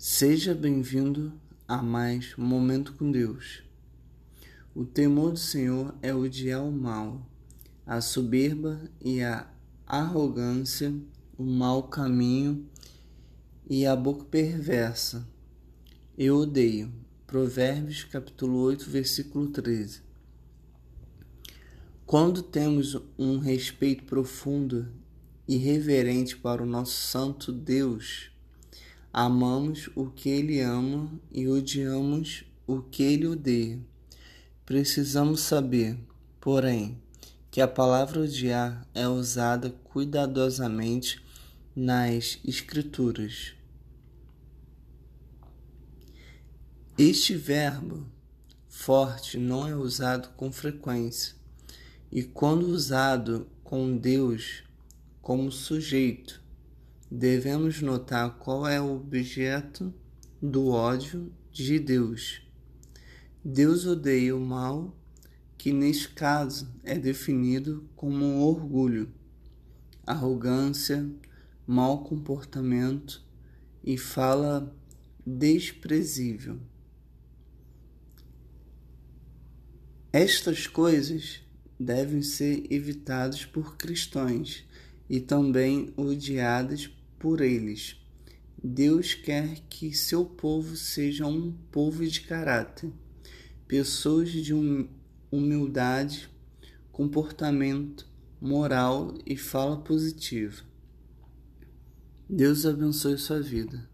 Seja bem-vindo a mais um Momento com Deus. O temor do Senhor é odiar o mal, a soberba e a arrogância, o mau caminho e a boca perversa. Eu odeio. Provérbios capítulo 8, versículo 13. Quando temos um respeito profundo e reverente para o nosso santo Deus, Amamos o que ele ama e odiamos o que ele odeia. Precisamos saber, porém, que a palavra odiar é usada cuidadosamente nas Escrituras. Este verbo forte não é usado com frequência, e quando usado com Deus como sujeito, devemos notar qual é o objeto do ódio de Deus. Deus odeia o mal, que neste caso é definido como orgulho, arrogância, mau comportamento e fala desprezível. Estas coisas devem ser evitadas por cristãos e também odiadas por eles. Deus quer que seu povo seja um povo de caráter, pessoas de hum, humildade, comportamento moral e fala positiva. Deus abençoe sua vida.